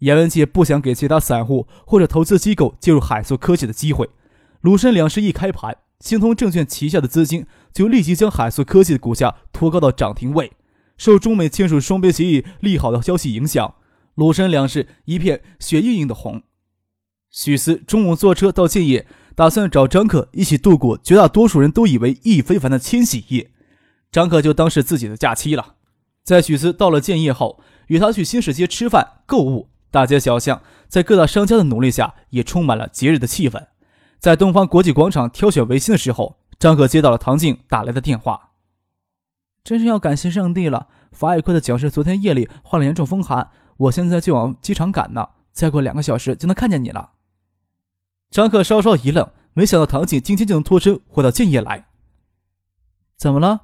严文杰不想给其他散户或者投资机构介入海塑科技的机会。鲁深两市一开盘，兴通证券旗下的资金就立即将海塑科技的股价托高到涨停位。受中美签署双边协议利好的消息影响，鲁深两市一片血盈盈的红。许思中午坐车到建业，打算找张可一起度过绝大多数人都以为意义非凡的千禧夜。张可就当是自己的假期了。在许思到了建业后，与他去新市街吃饭购物。大街小巷，在各大商家的努力下，也充满了节日的气氛。在东方国际广场挑选围巾的时候，张可接到了唐静打来的电话。真是要感谢上帝了！法语课的讲师昨天夜里患了严重风寒，我现在就往机场赶呢，再过两个小时就能看见你了。张可稍稍一愣，没想到唐静今天就能脱身回到建业来。怎么了？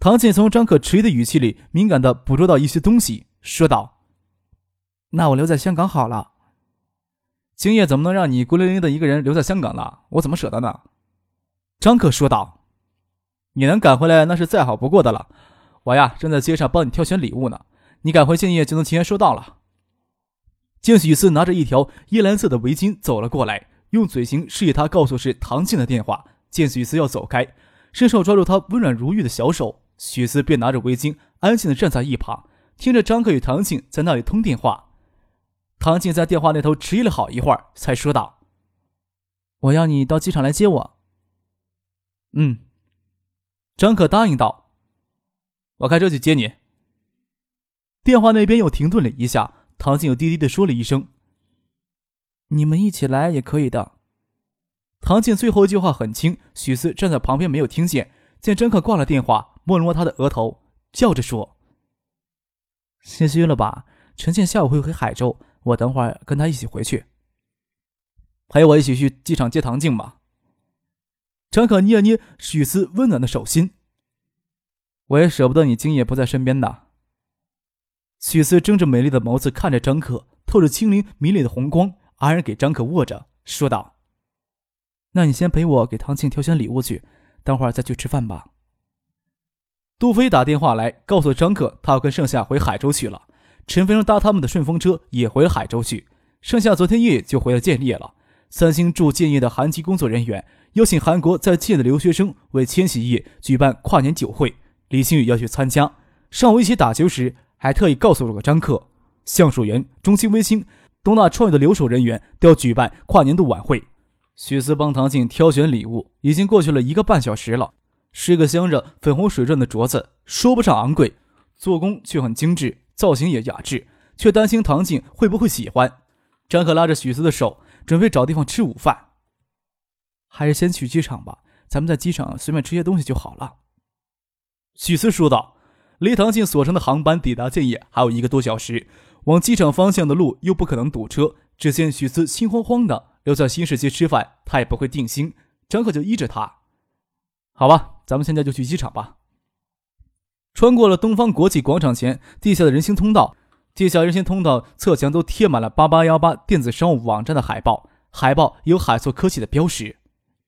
唐静从张可迟疑的语气里敏感地捕捉到一些东西，说道。那我留在香港好了。今夜怎么能让你孤零零的一个人留在香港呢？我怎么舍得呢？张克说道。你能赶回来，那是再好不过的了。我呀，正在街上帮你挑选礼物呢。你赶回建业就能提前收到了。静许思拿着一条叶蓝色的围巾走了过来，用嘴型示意他告诉是唐静的电话。见许思要走开，伸手抓住他温软如玉的小手，许思便拿着围巾安静的站在一旁，听着张克与唐静在那里通电话。唐静在电话那头迟疑了好一会儿，才说道：“我要你到机场来接我。”“嗯。”张可答应道，“我开车去接你。”电话那边又停顿了一下，唐静又低低的说了一声：“你们一起来也可以的。”唐静最后一句话很轻，许思站在旁边没有听见。见张可挂了电话，摸了摸他的额头，笑着说：“心虚了吧？陈倩下午会回海州。”我等会儿跟他一起回去，陪我一起去机场接唐静吧。张可捏了捏许思温暖的手心，我也舍不得你今夜不在身边的。许思睁着美丽的眸子看着张可，透着清灵迷离的红光，安然给张可握着，说道：“那你先陪我给唐静挑选礼物去，等会儿再去吃饭吧。”杜飞打电话来告诉张可，他要跟盛夏回海州去了。陈飞荣搭他们的顺风车也回了海州去，剩下昨天夜就回了建业了。三星驻建业的韩籍工作人员邀请韩国在建的留学生为千禧夜举办跨年酒会，李星宇要去参加。上午一起打球时，还特意告诉了个张克，橡树园、中兴微星、东大创业的留守人员都要举办跨年度晚会。许思帮唐静挑选礼物，已经过去了一个半小时了。是一个镶着粉红水钻的镯子，说不上昂贵，做工却很精致。造型也雅致，却担心唐静会不会喜欢。张可拉着许思的手，准备找地方吃午饭。还是先去机场吧，咱们在机场随便吃些东西就好了。许思说道。离唐静所乘的航班抵达建业还有一个多小时，往机场方向的路又不可能堵车。只见许思心慌慌的留在新世纪吃饭，他也不会定心。张可就依着他。好吧，咱们现在就去机场吧。穿过了东方国际广场前地下的人行通道，地下人行通道侧墙都贴满了八八幺八电子商务网站的海报，海报有海硕科技的标识。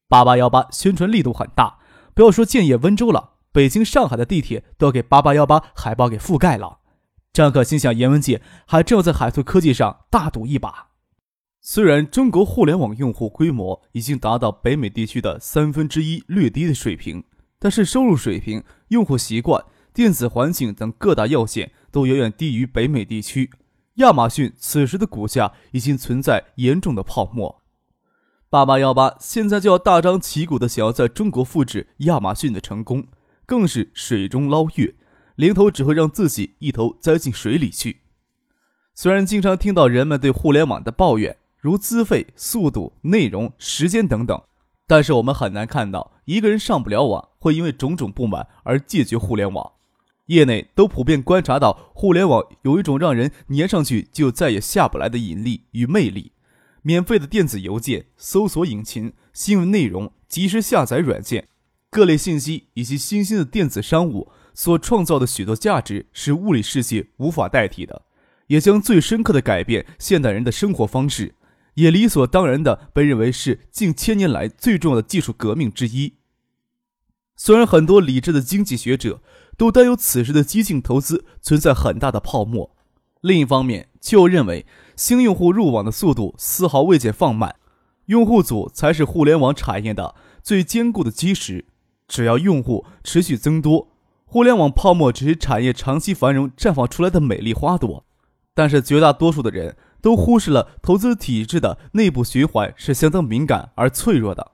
八八幺八宣传力度很大，不要说建业温州了，北京、上海的地铁都要给八八幺八海报给覆盖了。张可心想，严文杰还正要在海硕科技上大赌一把。虽然中国互联网用户规模已经达到北美地区的三分之一略低的水平，但是收入水平、用户习惯。电子环境等各大要件都远远低于北美地区。亚马逊此时的股价已经存在严重的泡沫。八八幺八现在就要大张旗鼓的想要在中国复制亚马逊的成功，更是水中捞月，零头只会让自己一头栽进水里去。虽然经常听到人们对互联网的抱怨，如资费、速度、内容、时间等等，但是我们很难看到一个人上不了网会因为种种不满而戒绝互联网。业内都普遍观察到，互联网有一种让人粘上去就再也下不来的引力与魅力。免费的电子邮件、搜索引擎、新闻内容、即时下载软件、各类信息以及新兴的电子商务所创造的许多价值，是物理世界无法代替的，也将最深刻的改变现代人的生活方式，也理所当然的被认为是近千年来最重要的技术革命之一。虽然很多理智的经济学者。都担忧此时的激进投资存在很大的泡沫。另一方面，却又认为新用户入网的速度丝毫未见放慢，用户组才是互联网产业的最坚固的基石。只要用户持续增多，互联网泡沫只是产业长期繁荣绽放出来的美丽花朵。但是，绝大多数的人都忽视了投资体制的内部循环是相当敏感而脆弱的。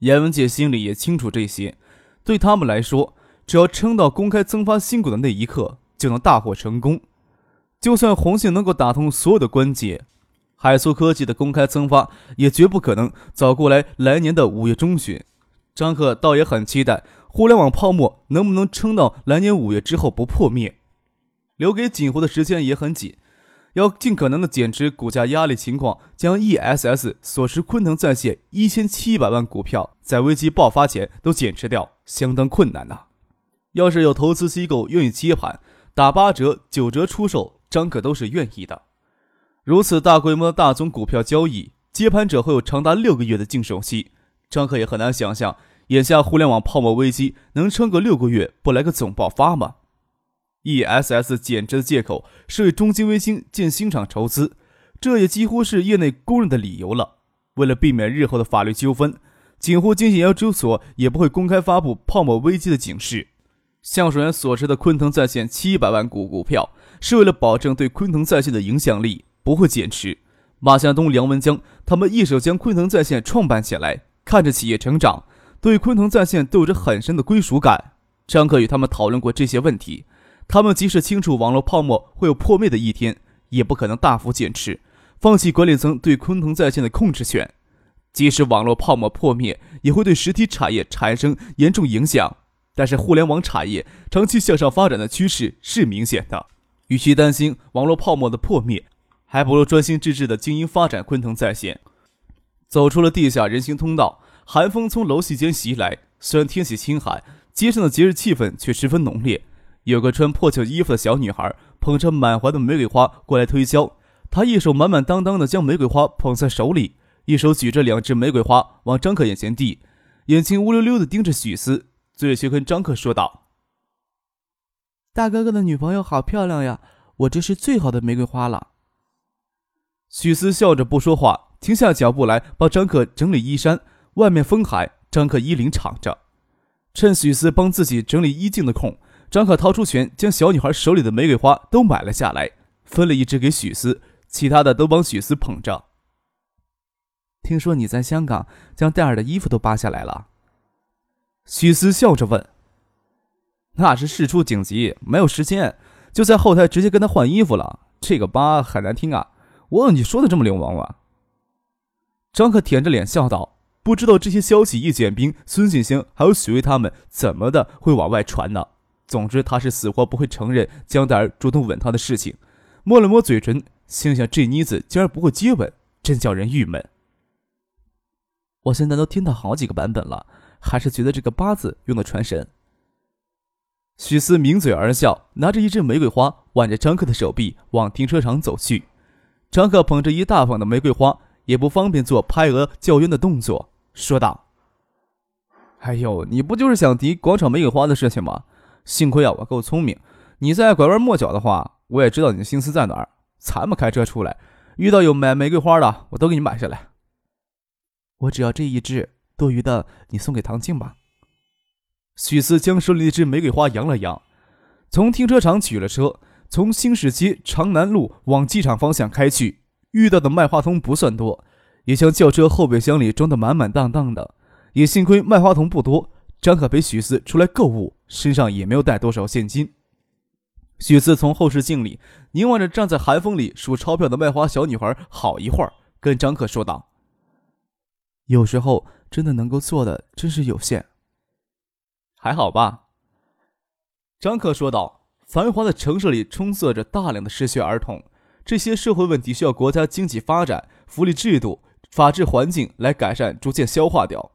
严文杰心里也清楚这些，对他们来说。只要撑到公开增发新股的那一刻，就能大获成功。就算红信能够打通所有的关节，海苏科技的公开增发也绝不可能早过来来年的五月中旬。张赫倒也很期待，互联网泡沫能不能撑到来年五月之后不破灭。留给锦湖的时间也很紧，要尽可能的减持股价压力情况，将 ESS 所持昆腾在线一千七百万股票在危机爆发前都减持掉，相当困难呐。要是有投资机构愿意接盘，打八折、九折出售，张可都是愿意的。如此大规模的大宗股票交易，接盘者会有长达六个月的净手期，张可也很难想象，眼下互联网泡沫危机能撑个六个月不来个总爆发吗？ESS 减值的借口是为中金微星建新厂筹资，这也几乎是业内公认的理由了。为了避免日后的法律纠纷，锦湖经济研究所也不会公开发布泡沫危机的警示。橡树园所持的昆腾在线七百万股股票，是为了保证对昆腾在线的影响力不会减持。马向东、梁文江他们一手将昆腾在线创办起来，看着企业成长，对昆腾在线都有着很深的归属感。张克与他们讨论过这些问题，他们即使清楚网络泡沫会有破灭的一天，也不可能大幅减持，放弃管理层对昆腾在线的控制权。即使网络泡沫破灭，也会对实体产业产生严重影响。但是，互联网产业长期向上发展的趋势是明显的。与其担心网络泡沫的破灭，还不如专心致志地经营发展昆腾在线。走出了地下人行通道，寒风从楼梯间袭来。虽然天气清寒，街上的节日气氛却十分浓烈。有个穿破旧衣服的小女孩捧着满怀的玫瑰花过来推销，她一手满满当当地将玫瑰花捧在手里，一手举着两只玫瑰花往张可眼前递，眼睛乌溜溜地盯着许思。醉醺跟张克说道：“大哥哥的女朋友好漂亮呀，我这是最好的玫瑰花了。”许思笑着不说话，停下脚步来帮张克整理衣衫。外面风寒，张克衣领敞着。趁许思帮自己整理衣襟的空，张克掏出钱，将小女孩手里的玫瑰花都买了下来，分了一只给许思，其他的都帮许思捧着。听说你在香港将戴尔的衣服都扒下来了。许思笑着问：“那是事出紧急，没有时间，就在后台直接跟他换衣服了。这个疤很难听啊，我你说的这么流氓吗？”张克舔着脸笑道：“不知道这些消息，易简冰、孙锦香还有许巍他们怎么的会往外传呢？总之，他是死活不会承认江黛儿主动吻他的事情。”摸了摸嘴唇，心想：这妮子竟然不会接吻，真叫人郁闷。我现在都听到好几个版本了。还是觉得这个八字用的传神。许思抿嘴而笑，拿着一支玫瑰花，挽着张克的手臂往停车场走去。张克捧着一大捧的玫瑰花，也不方便做拍额叫冤的动作，说道：“哎呦，你不就是想提广场玫瑰花的事情吗？幸亏啊，我够聪明。你再拐弯抹角的话，我也知道你的心思在哪儿。咱们开车出来，遇到有买玫瑰花的，我都给你买下来。我只要这一支。”多余的你送给唐静吧。许四将手里那支玫瑰花扬了扬，从停车场取了车，从新市街长南路往机场方向开去。遇到的麦花童不算多，也将轿车后备箱里装得满满当当的。也幸亏麦花童不多，张可陪许四出来购物，身上也没有带多少现金。许四从后视镜里凝望着站在寒风里数钞票的卖花小女孩，好一会儿，跟张可说道：“有时候。”真的能够做的真是有限，还好吧。张克说道：“繁华的城市里充塞着大量的失学儿童，这些社会问题需要国家经济发展、福利制度、法治环境来改善，逐渐消化掉。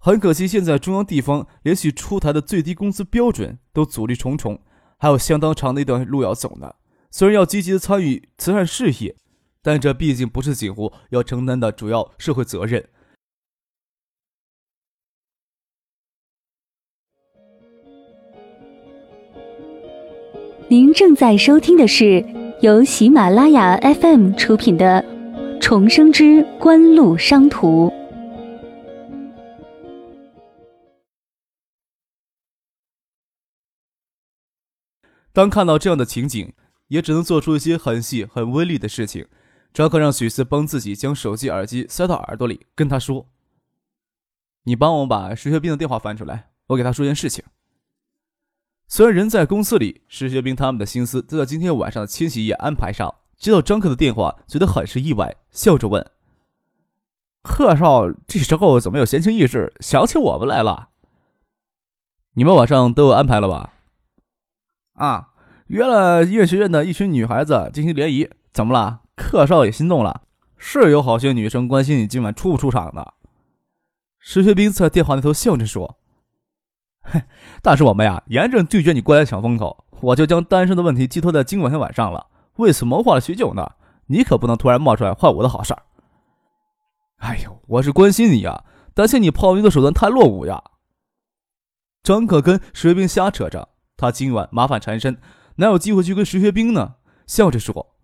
很可惜，现在中央地方连续出台的最低工资标准都阻力重重，还有相当长的一段路要走呢。虽然要积极的参与慈善事业，但这毕竟不是锦湖要承担的主要社会责任。”您正在收听的是由喜马拉雅 FM 出品的《重生之官路商途》。当看到这样的情景，也只能做出一些很细、很微利的事情。扎克让许思帮自己将手机耳机塞到耳朵里，跟他说：“你帮我把石学兵的电话翻出来，我给他说件事情。”虽然人在公司里，石学兵他们的心思都在今天晚上的千禧夜安排上。接到张克的电话，觉得很是意外，笑着问：“贺少，这时候怎么有闲情逸致想起我们来了？你们晚上都有安排了吧？”“啊，约了音乐学院的一群女孩子进行联谊。怎么了？贺少也心动了？是有好些女生关心你今晚出不出场的。”石学兵在电话那头笑着说。但是我们呀，严正拒绝你过来抢风头。我就将单身的问题寄托在今晚天晚上了，为此谋划了许久呢。你可不能突然冒出来坏我的好事儿。哎呦，我是关心你呀，担心你泡妞的手段太落伍呀。张可跟石学兵瞎扯着，他今晚麻烦缠身，哪有机会去跟石学兵呢？笑着说：“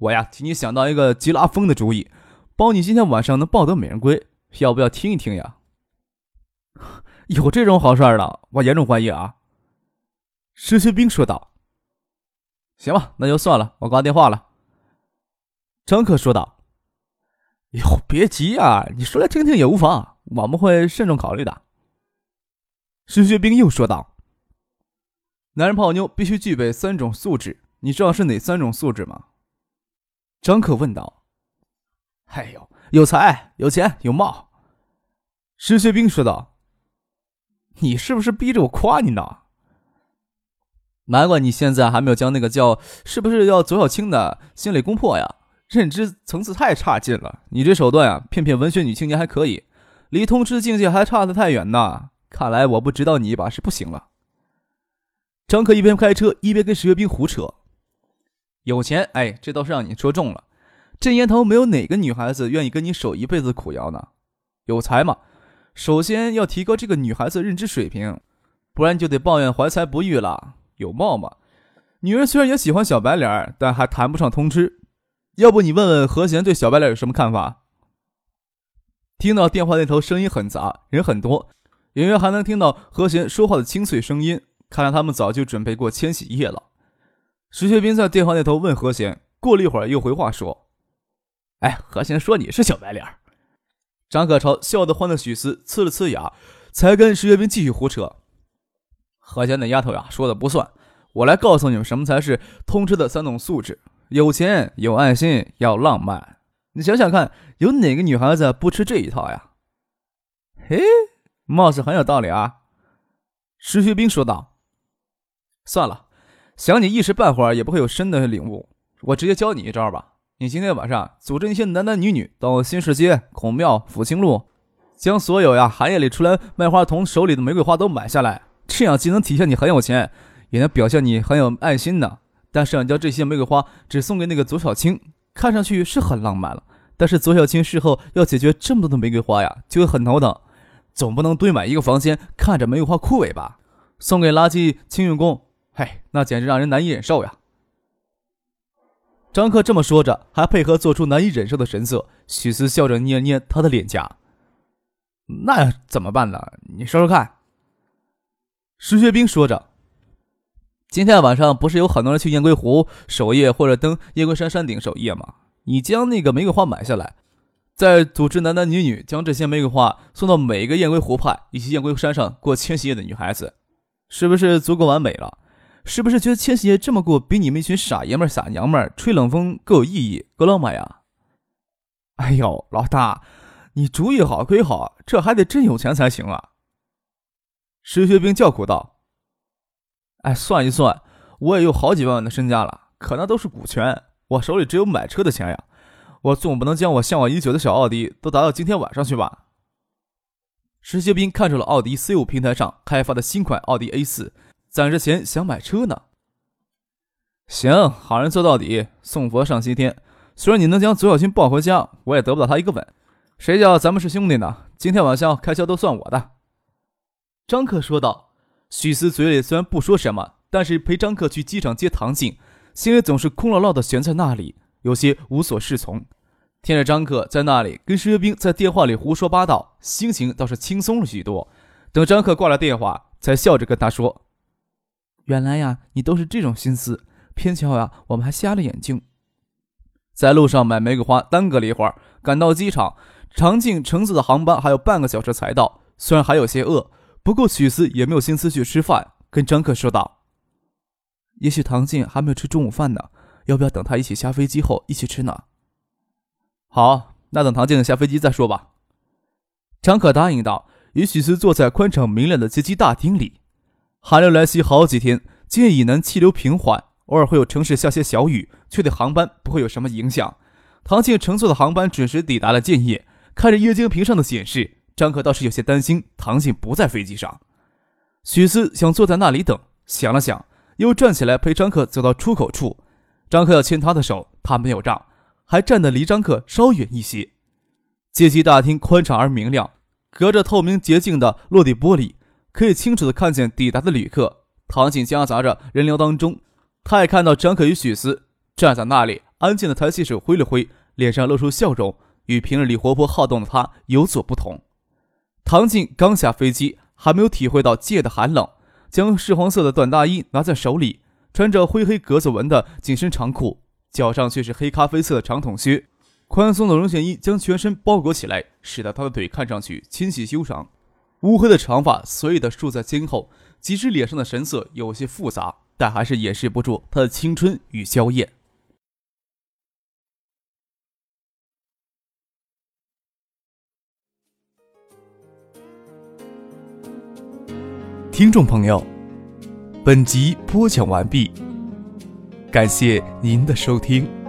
我呀，替你想到一个极拉风的主意，包你今天晚上能抱得美人归，要不要听一听呀？”有这种好事的，我严重怀疑啊！石学兵说道。“行吧，那就算了，我挂电话了。”张克说道。“哟，别急啊，你说来听听也无妨，我们会慎重考虑的。”石学兵又说道。“男人泡妞必须具备三种素质，你知道是哪三种素质吗？”张克问道。“哎呦，有才、有钱、有貌。”石学兵说道。你是不是逼着我夸你呢？难怪你现在还没有将那个叫是不是要左小青的心理攻破呀？认知层次太差劲了。你这手段呀，骗骗文学女青年还可以，离通吃境界还差得太远呢。看来我不知道你一把是不行了。张可一边开车一边跟石学兵胡扯：“有钱，哎，这倒是让你说中了。这年头没有哪个女孩子愿意跟你守一辈子苦窑呢。有才嘛？”首先要提高这个女孩子认知水平，不然就得抱怨怀才不遇了。有貌吗？女人虽然也喜欢小白脸，但还谈不上通吃。要不你问问何贤对小白脸有什么看法？听到电话那头声音很杂，人很多，隐约还能听到何贤说话的清脆声音。看来他们早就准备过千禧夜了。石学兵在电话那头问何贤，过了一会儿又回话说：“哎，何贤说你是小白脸。”张可超笑得欢的许思呲了呲牙，才跟石学兵继续胡扯。何家那丫头呀，说的不算。我来告诉你们，什么才是通吃的三种素质：有钱、有爱心、要浪漫。你想想看，有哪个女孩子不吃这一套呀？嘿，貌似很有道理啊。石学兵说道。算了，想你一时半会儿也不会有深的领悟。我直接教你一招吧。你今天晚上组织一些男男女女到新市街、孔庙、福清路，将所有呀寒夜里出来卖花童手里的玫瑰花都买下来。这样既能体现你很有钱，也能表现你很有爱心呢。但是，你将这些玫瑰花只送给那个左小青，看上去是很浪漫了。但是，左小青事后要解决这么多的玫瑰花呀，就会很头疼。总不能堆满一个房间，看着玫瑰花枯萎吧？送给垃圾清运工，嘿，那简直让人难以忍受呀。张克这么说着，还配合做出难以忍受的神色。许思笑着捏捏他的脸颊：“那怎么办呢？你说说看。”石学兵说着：“今天晚上不是有很多人去雁归湖守夜，或者登雁归山山顶守夜吗？你将那个玫瑰花买下来，再组织男男女女将这些玫瑰花送到每一个雁归湖畔以及雁归山上过千禧夜的女孩子，是不是足够完美了？”是不是觉得千禧夜这么过，比你们一群傻爷们儿、傻娘们儿吹冷风更有意义、更浪漫呀？哎呦，老大，你主意好归好，这还得真有钱才行啊！石学兵叫苦道：“哎，算一算，我也有好几万万的身家了，可那都是股权，我手里只有买车的钱呀。我总不能将我向往已久的小奥迪都砸到今天晚上去吧？石学兵看中了奥迪 C5 平台上开发的新款奥迪 A4，攒着钱想买车呢。行，好人做到底，送佛上西天。虽然你能将左小军抱回家，我也得不到他一个吻。谁叫咱们是兄弟呢？今天晚上开销都算我的。”张克说道。许思嘴里虽然不说什么，但是陪张克去机场接唐静，心里总是空落落的悬在那里，有些无所适从。听着张克在那里跟石学兵在电话里胡说八道，心情倒是轻松了许多。等张克挂了电话，才笑着跟他说：“原来呀，你都是这种心思。偏巧呀，我们还瞎了眼睛。”在路上买玫瑰花耽搁了一会儿，赶到机场，长进乘坐的航班还有半个小时才到。虽然还有些饿，不过许思也没有心思去吃饭，跟张克说道：“也许唐静还没有吃中午饭呢，要不要等他一起下飞机后一起吃呢？”好，那等唐静下飞机再说吧。张可答应道。与许思坐在宽敞明亮的接机大厅里，寒流来袭好几天，今夜以南气流平缓，偶尔会有城市下些小雨，却对航班不会有什么影响。唐静乘坐的航班准时抵达了建业，看着液晶屏上的显示，张可倒是有些担心唐静不在飞机上。许思想坐在那里等，想了想，又站起来陪张可走到出口处。张可要牵他的手，他没有让。还站得离张克稍远一些。接机大厅宽敞而明亮，隔着透明洁净的落地玻璃，可以清楚地看见抵达的旅客。唐静夹杂着人流当中，他也看到张可与许思站在那里，安静地抬起手挥了挥，脸上露出笑容，与平日里活泼好动的他有所不同。唐静刚下飞机，还没有体会到夜的寒冷，将赤黄色的短大衣拿在手里，穿着灰黑格子纹的紧身长裤。脚上却是黑咖啡色的长筒靴，宽松的绒线衣将全身包裹起来，使得他的腿看上去纤细修长。乌黑的长发随意的束在肩后，即使脸上的神色有些复杂，但还是掩饰不住他的青春与娇艳。听众朋友，本集播讲完毕。感谢您的收听。